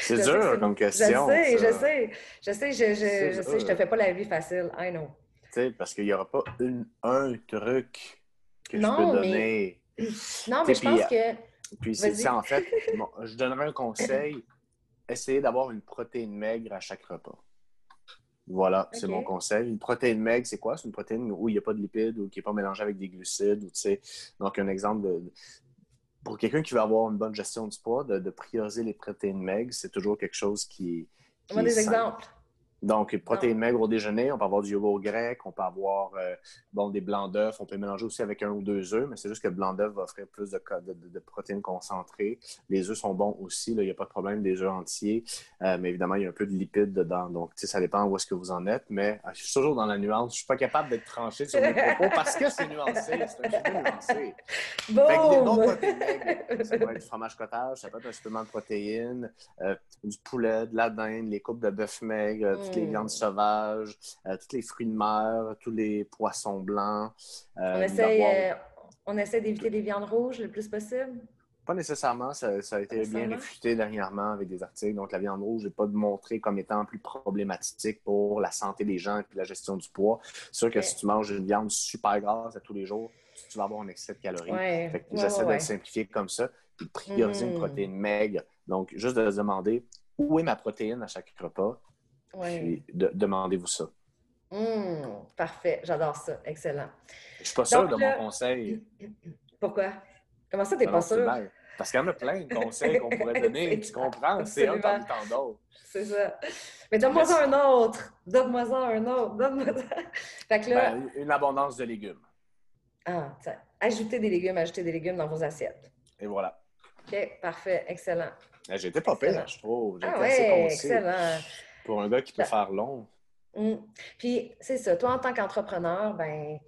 C'est dur comme question. Je sais, je sais, je sais, je, je, sais, je te fais pas la vie facile, I know. Tu sais, parce qu'il n'y aura pas un truc que je peux donner. Non, mais je pense que. Puis c'est en fait, je donnerais un conseil essayez d'avoir une protéine maigre à chaque repas. Voilà, c'est mon conseil. Une protéine maigre, c'est quoi? C'est une protéine où il n'y a pas de lipides ou qui n'est pas mélangée avec des glucides. Ou, donc, un exemple de, pour quelqu'un qui veut avoir une bonne gestion du poids, de, prioriser les protéines maigres, c'est toujours quelque chose qui, qui des exemples. Donc, protéines maigres au déjeuner, on peut avoir du yogourt grec, on peut avoir euh, bon, des blancs d'œufs, on peut mélanger aussi avec un ou deux œufs, mais c'est juste que le blanc d'œuf va offrir plus de, de, protéines concentrées. Les œufs sont bons aussi, il n'y a pas de problème des œufs entiers, euh, mais évidemment, il y a un peu de lipides dedans. Donc, ça dépend où est-ce que vous en êtes, mais euh, je suis toujours dans la nuance. Je ne suis pas capable d'être tranché sur mes propos parce que c'est nuancé, c'est un peu nuancé. Bon. protéines maigres, ça peut être du fromage cottage, ça peut être un supplément de protéines, du poulet, de la dinde, les coupes de bœuf maigre, toutes les hmm. viandes sauvages, euh, tous les fruits de mer, tous les poissons blancs. Euh, on, essaie, euh, on essaie d'éviter les viandes rouges le plus possible? Pas nécessairement. Ça, a été bien réfuté dernièrement avec des articles. Donc, la viande rouge n'est pas montrée comme étant plus problématique pour la santé des gens et la gestion du poids. C'est sûr que si tu manges une viande super grasse à tous les jours, tu vas avoir un excès de calories. J'essaie de le simplifier comme ça, puis de prioriser une mm. protéine maigre. Donc, juste de se demander où est ma protéine à chaque repas puis demandez-vous ça. Hum, parfait, j'adore ça. Excellent. Je suis pas sûr de mon conseil. Pourquoi? Comment ça, tu n'es pas sûr? Parce qu'il y en a plein de conseils qu'on pourrait donner. tu comprends? C'est un parmi tant d'autres. C'est ça. Mais donne-moi un autre. Donne-moi un autre. Donne-moi fait que là... Ben, une abondance de légumes. Ah, ajoutez des légumes, ajoutez des légumes dans vos assiettes. Et voilà. OK, parfait. Excellent. J'étais pas pire, je trouve. Ah oui, excellent. Pour un gars qui peut ben, faire long. Hum. Puis, c'est ça. Toi, en tant qu'entrepreneur, ben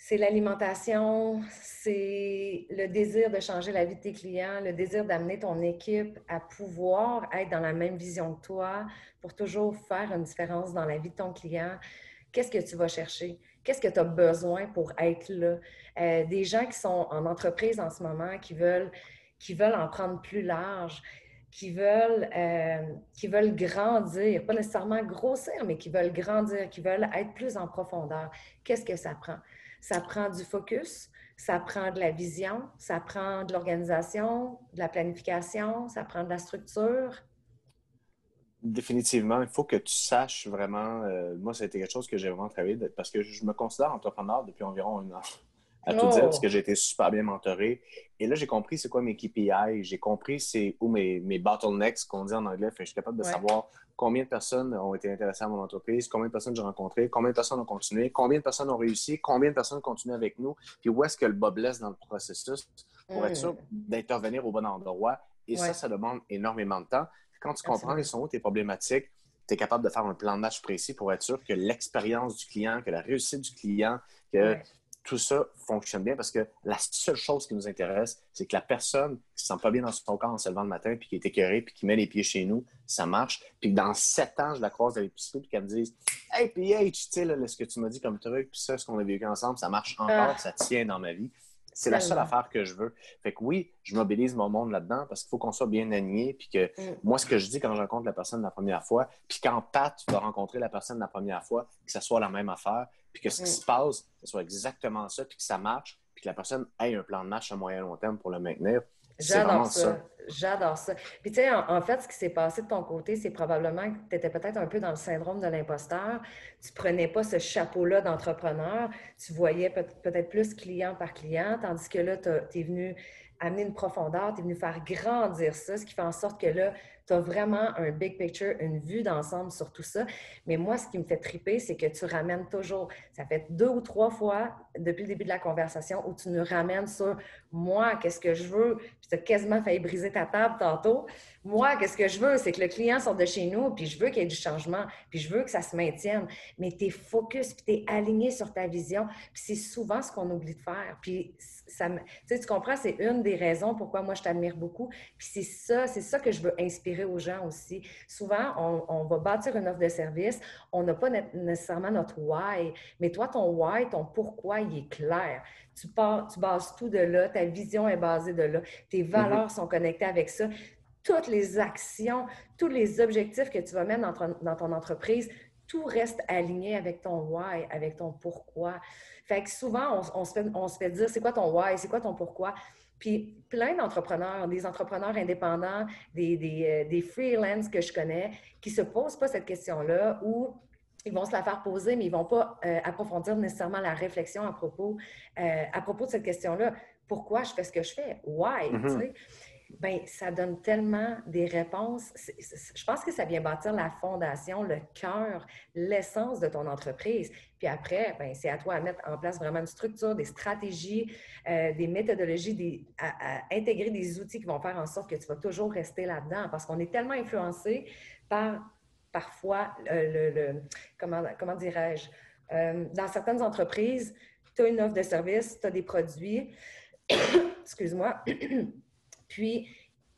c'est l'alimentation, c'est le désir de changer la vie de tes clients, le désir d'amener ton équipe à pouvoir être dans la même vision que toi pour toujours faire une différence dans la vie de ton client. Qu'est-ce que tu vas chercher? Qu'est-ce que tu as besoin pour être là? Euh, des gens qui sont en entreprise en ce moment, qui veulent, qui veulent en prendre plus large, qui veulent, euh, qui veulent grandir, pas nécessairement grossir, mais qui veulent grandir, qui veulent être plus en profondeur. Qu'est-ce que ça prend? Ça prend du focus, ça prend de la vision, ça prend de l'organisation, de la planification, ça prend de la structure. Définitivement, il faut que tu saches vraiment. Euh, moi, ça a été quelque chose que j'ai vraiment travaillé parce que je me considère entrepreneur depuis environ un an. À tout dire parce que j'ai été super bien mentoré. Et là, j'ai compris c'est quoi mes KPI, j'ai compris c'est où mes, mes bottlenecks, qu'on dit en anglais. Fait je suis capable de savoir combien de personnes ont été intéressées à mon entreprise, combien de personnes j'ai rencontré, combien de personnes ont continué, combien de personnes ont réussi, combien de personnes continuent avec nous, puis où est-ce que le bas blesse dans le processus pour être sûr mm. d'intervenir au bon endroit. Et ça, ça demande énormément de temps. Quand tu comprends les sont où tes problématiques, tu es capable de faire un plan de match précis pour être sûr que l'expérience du client, que la réussite du client, que tout ça fonctionne bien parce que la seule chose qui nous intéresse, c'est que la personne qui ne se sent pas bien dans son corps en se levant le matin, puis qui est écœurée, puis qui met les pieds chez nous, ça marche. Puis dans sept ans, je la croise à l'épicerie, puis qu'elle me dise Hey, PH, tu sais, ce que tu m'as dit comme truc, puis ça, ce qu'on a vécu ensemble, ça marche encore, ah. ça tient dans ma vie. C'est la seule affaire que je veux. Fait que oui, je mobilise mon monde là-dedans parce qu'il faut qu'on soit bien aligné. Puis que mm. moi, ce que je dis quand je rencontre la personne la première fois, puis quand Pat va rencontrer la personne la première fois, que ce soit la même affaire, puis que ce qui mm. se passe, ce soit exactement ça, puis que ça marche, puis que la personne ait un plan de match à moyen long terme pour le maintenir. J'adore ça. J'adore ça. Puis, tu sais, en, fait, ce qui s'est passé de ton côté, c'est probablement que tu étais peut-être un peu dans le syndrome de l'imposteur. Tu prenais pas ce chapeau-là d'entrepreneur. Tu voyais peut-être plus client par client, tandis que là, tu es venu amener une profondeur, tu es venu faire grandir ça, ce qui fait en sorte que là, tu as vraiment un big picture, une vue d'ensemble sur tout ça. Mais moi, ce qui me fait triper, c'est que tu ramènes toujours, ça fait deux ou trois fois depuis le début de la conversation où tu nous ramènes sur moi, qu'est-ce que je veux? Tu as quasiment failli briser ta table tantôt. Moi, qu'est-ce que je veux? C'est que le client sorte de chez nous, puis je veux qu'il y ait du changement, puis je veux que ça se maintienne. Mais tu es focus, puis tu es aligné sur ta vision. Puis c'est souvent ce qu'on oublie de faire. Puis ça tu comprends, c'est une des raisons pourquoi moi je t'admire beaucoup. Puis c'est ça, c'est ça que je veux inspirer aux gens aussi. Souvent, on, va bâtir une offre de service, on n'a pas nécessairement notre why, mais toi, ton why, ton pourquoi, il est clair. Tu, pars, tu bases tout de là, ta vision est basée de là, tes mm-hmm. valeurs sont connectées avec ça. Toutes les actions, tous les objectifs que tu vas mettre dans ton, entreprise, tout reste aligné avec ton why, avec ton pourquoi. Fait que souvent, on, se, fait, on se fait dire c'est quoi ton why, c'est quoi ton pourquoi? Puis plein d'entrepreneurs, des entrepreneurs indépendants, des, des, euh, des freelances que je connais, qui ne se posent pas cette question-là ou ils vont se la faire poser, mais ils ne vont pas euh, approfondir nécessairement la réflexion à propos, euh, à propos de cette question-là. Pourquoi je fais ce que je fais? Why? Mm-hmm ben ça donne tellement des réponses. je pense que ça vient bâtir la fondation, le cœur, l'essence de ton entreprise. Puis après, ben, c'est à toi à mettre en place vraiment une structure, des stratégies, euh, des méthodologies, des, à, intégrer des outils qui vont faire en sorte que tu vas toujours rester là-dedans. Parce qu'on est tellement influencé par parfois le, comment, comment dirais-je, euh, dans certaines entreprises, tu as une offre de service, tu as des produits, excuse-moi. Puis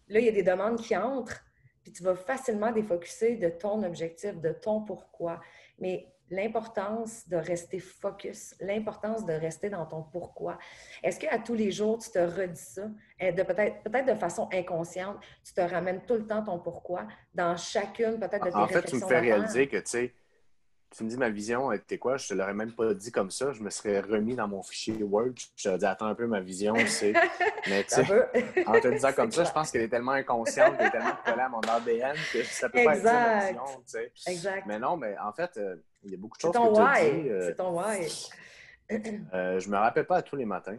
là, il y a des demandes qui entrent, puis tu vas facilement défocuser de ton objectif, de ton pourquoi. Mais l'importance de rester focus, l'importance de rester dans ton pourquoi. Est-ce qu'à tous les jours, tu te redis ça? Eh, peut-être peut de façon inconsciente, tu te ramènes tout le temps ton pourquoi dans chacune peut-être de tes En fait, tu me fais réaliser que, tu sais, tu me dis ma vision, était quoi? Je te l'aurais même pas dit comme ça. Je me serais remis dans mon fichier Word. Je te dit, attends un peu, ma vision, c'est. Mais tu sais, en te disant comme ça, je pense qu'elle est tellement inconsciente, qu'elle est tellement collée à mon ADN que ça peut pas être ma vision, tu sais. Exact. Mais non, mais en fait, euh, il y a beaucoup de choses que tu as dit. Euh, c'est ton why. euh, je me rappelle pas à tous les matins.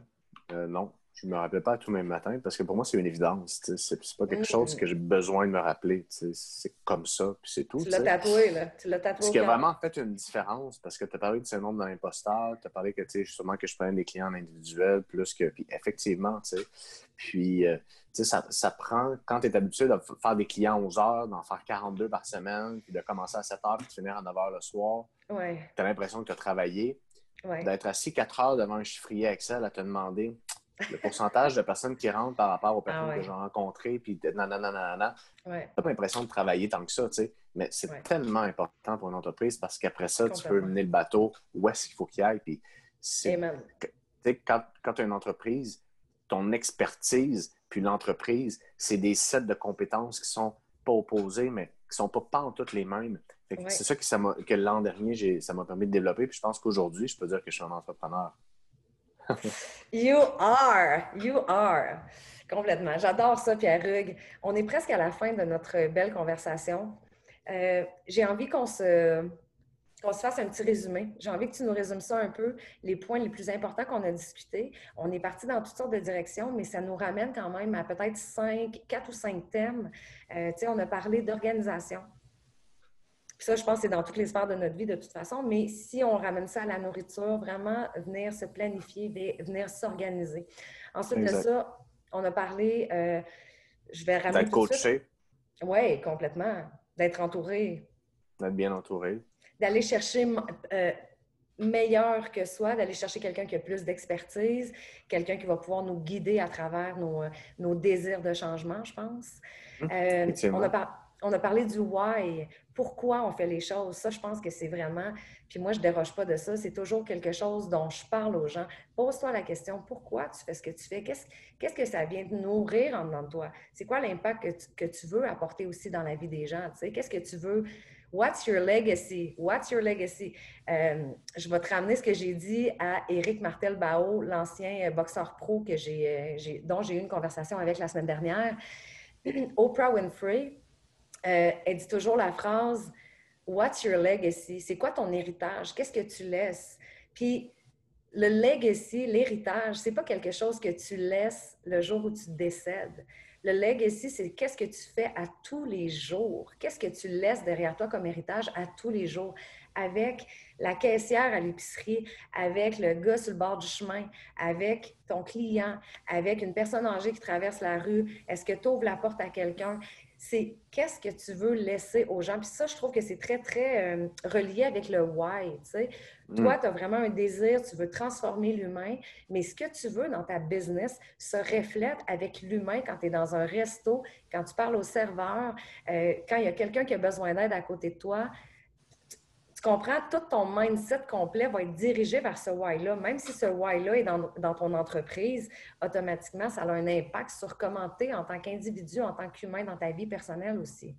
Euh, non je me rappelle pas tous les matins parce que pour moi, c'est une évidence. C'est pas quelque chose que j'ai besoin de me rappeler. C'est comme ça, puis c'est tout. Tu l'as tatoué, là. Tu l'as tatoué. Ce qui a vraiment fait une différence parce que tu as parlé du syndrome de l'imposteur, tu as parlé que justement que je prenais des clients individuels plus que. Puis effectivement, tu sais. Puis, euh, tu sais, ça, ça, prend, quand tu es habitué de faire des clients 11 heures, d'en faire 42 par semaine, puis de commencer à 7 heures, puis de finir à 9 heures le soir, ouais. tu as l'impression que tu as travaillé. D'être assis 4 heures devant un chiffrier Excel à te demander le pourcentage de personnes qui rentrent par rapport aux personnes ah que j'ai rencontrées, puis nanana, ouais. t'as pas l'impression de travailler tant que ça, tu sais. Mais c'est tellement important pour une entreprise parce qu'après ça, tu peux mener le bateau où est-ce qu'il faut qu'il aille. Puis quand, quand tu as une entreprise, ton expertise, puis l'entreprise, c'est des sets de compétences qui sont pas opposés, mais qui sont pas, pas en toutes les mêmes. C'est ça que, que l'an dernier, ça m'a permis de développer. Puis je pense qu'aujourd'hui, je peux dire que je suis un entrepreneur. You are, you are. Complètement. J'adore ça, Pierre Hugues. On est presque à la fin de notre belle conversation. Euh, j'ai envie qu'on se, se fasse un petit résumé. J'ai envie que tu nous résumes ça un peu, les points les plus importants qu'on a discutés. On est parti dans toutes sortes de directions, mais ça nous ramène quand même à peut-être cinq, quatre ou cinq thèmes. Euh, on a parlé d'organisation. Ça, je pense que c'est dans toutes les sphères de notre vie de toute façon, mais si on ramène ça à la nourriture, vraiment venir se planifier, venir s'organiser. Ensuite de ça, on a parlé, euh, je vais ramener. D'être coaché. Oui, complètement. D'être entouré. D'être bien entouré d'aller chercher euh, meilleur que soi, d'aller chercher quelqu'un qui a plus d'expertise, quelqu'un qui va pouvoir nous guider à travers nos, euh, désirs de changement, je pense. Euh, on, a on, a parlé du why, pourquoi on fait les choses. Ça, je pense que c'est vraiment, puis moi, je ne déroge pas de ça, c'est toujours quelque chose dont je parle aux gens. Pose-toi la question, pourquoi tu fais ce que tu fais? Qu'est-ce, que ça vient de nourrir en dedans de toi? C'est quoi l'impact que tu, que tu, veux apporter aussi dans la vie des gens? Qu'est-ce que tu veux? What's your legacy? What's your legacy? Euh, je vais te ramener ce que j'ai dit à Éric Martel-Bao, l'ancien euh, boxeur pro que euh, j'ai, dont j'ai eu une conversation avec la semaine dernière. Oprah Winfrey, elle dit toujours la phrase What's your legacy? C'est quoi ton héritage? Qu'est-ce que tu laisses? Puis le legacy, l'héritage, c'est pas quelque chose que tu laisses le jour où tu décèdes. Le legacy, c'est qu'est-ce que tu fais à tous les jours? Qu'est-ce que tu laisses derrière toi comme héritage à tous les jours? Avec la caissière à l'épicerie, avec le gars sur le bord du chemin, avec ton client, avec une personne âgée qui traverse la rue. Est-ce que tu ouvres la porte à quelqu'un? C'est qu'est-ce que tu veux laisser aux gens? Puis ça, je trouve que c'est très, très euh, relié avec le why. Mm. Toi, tu as vraiment un désir, tu veux transformer l'humain, mais ce que tu veux dans ta business se reflète avec l'humain quand tu es dans un resto, quand tu parles au serveur, euh, quand il y a quelqu'un qui a besoin d'aide à côté de toi tu comprends, tout ton mindset complet va être dirigé vers ce why-là. Même si ce why-là est dans, ton entreprise, automatiquement, ça a un impact sur comment tu es en tant qu'individu, en tant qu'humain dans ta vie personnelle aussi.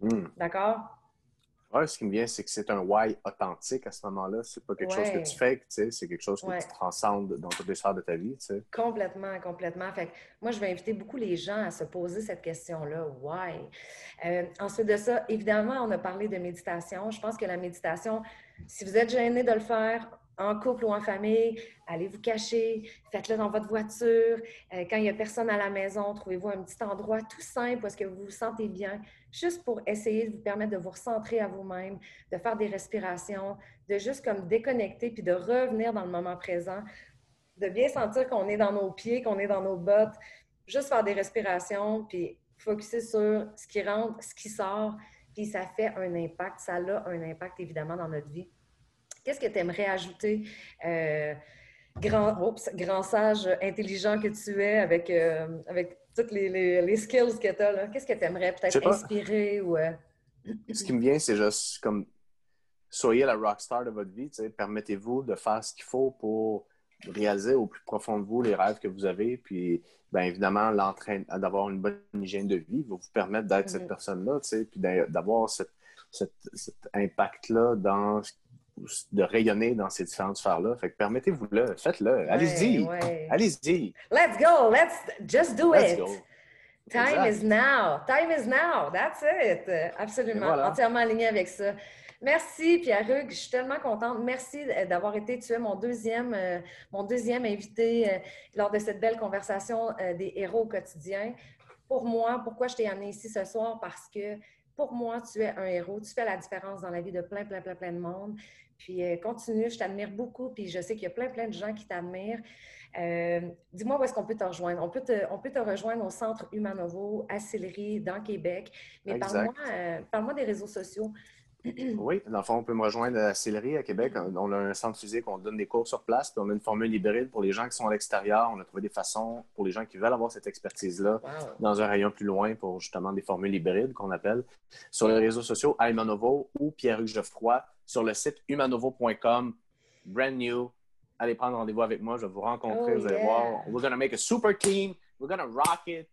Hmm. D'accord? Oui, ce qui me vient, c'est que c'est un why authentique à ce moment-là. C'est pas quelque chose que tu fais, c'est quelque chose que tu transcendes dans toutes les sphères de ta vie. Complètement, complètement. Fait moi, je vais inviter beaucoup les gens à se poser cette question-là. Why? Euh, ensuite de ça, évidemment, on a parlé de méditation. Je pense que la méditation, si vous êtes gêné de le faire, en couple ou en famille, allez vous cacher, faites-le dans votre voiture. Euh, quand il n'y a personne à la maison, trouvez-vous un petit endroit tout simple parce que vous vous sentez bien, juste pour essayer de vous permettre de vous recentrer à vous-même, de faire des respirations, de juste comme déconnecter puis de revenir dans le moment présent, de bien sentir qu'on est dans nos pieds, qu'on est dans nos bottes, juste faire des respirations puis focuser sur ce qui rentre, ce qui sort, puis ça fait un impact, ça a un impact évidemment dans notre vie. Qu'est-ce que tu aimerais ajouter, euh, grand, grand sage intelligent que tu es avec, euh, avec toutes les, skills que tu as? Qu'est-ce que tu aimerais peut-être inspirer? Ou, euh? Ce qui me vient, c'est juste comme soyez la rockstar de votre vie. Permettez-vous de faire ce qu'il faut pour réaliser au plus profond de vous les rêves que vous avez. Puis, bien évidemment, d'avoir une bonne hygiène de vie va vous permettre d'être cette mm-hmm. personne-là, puis d'avoir cet impact-là dans de rayonner dans ces différentes sphères-là. Fait que permettez-vous-le, faites-le, allez-y, allez-y. Let's go, let's just do it. Time is now, time is now, that's it. Absolument, entièrement aligné avec ça. Merci, Pierre-Hugues. Je suis tellement contente. Merci d'avoir été, tu es mon deuxième, euh, mon deuxième invité euh, lors de cette belle conversation euh, des héros au quotidien. Pour moi, pourquoi je t'ai amené ici ce soir? Parce que pour moi, tu es un héros. Tu fais la différence dans la vie de plein, plein, plein, plein de monde. Puis euh, continue, je t'admire beaucoup, puis je sais qu'il y a plein, plein de gens qui t'admirent. Euh, dis-moi où est-ce qu'on peut te rejoindre. On peut te, on peut te rejoindre au Centre Humanovo à Sillery, dans Québec. Mais parle-moi euh, parle des réseaux sociaux. oui, dans le fond, on peut me rejoindre à Sillery, à Québec. On a un centre physique, on donne des cours sur place, puis on a une formule hybride pour les gens qui sont à l'extérieur. On a trouvé des façons pour les gens qui veulent avoir cette expertise-là dans un rayon plus loin pour justement des formules hybrides qu'on appelle. Sur les réseaux sociaux, Humanovo ou Pierre-Hugues Geoffroy sur le site humanovo.com, brand new. Allez prendre rendez-vous avec moi, je vais vous rencontrer, oh, vous allez voir. We're gonna make a super team, we're gonna rock it.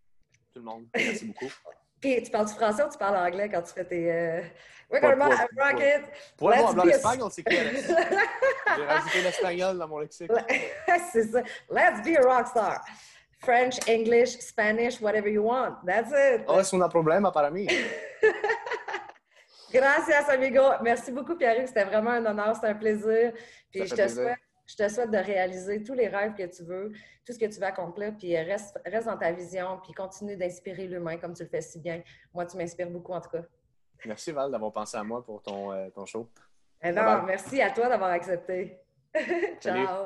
Tout le monde, merci beaucoup. Puis, tu parles du français ou tu parles anglais quand tu fais tes. Euh, we're gonna rock it. Pour moi, en l'espagnol, c'est quoi? J'ai rajouté l'espagnol dans mon lexique. c'est ça. Let's be a rock star. French, English, Spanish, whatever you want. That's it. Oh, es un problema para mí. Gracias, amigo. Merci beaucoup, Pierre. C'était vraiment un honneur, c'était un plaisir. Puis je te, souhaite, je te souhaite de réaliser tous les rêves que tu veux, tout ce que tu veux accomplir, puis reste, reste dans ta vision, puis continue d'inspirer l'humain comme tu le fais si bien. Moi, tu m'inspires beaucoup, en tout cas. Merci, Val, d'avoir pensé à moi pour ton, euh, ton show. Eh non, merci à toi d'avoir accepté. Ciao.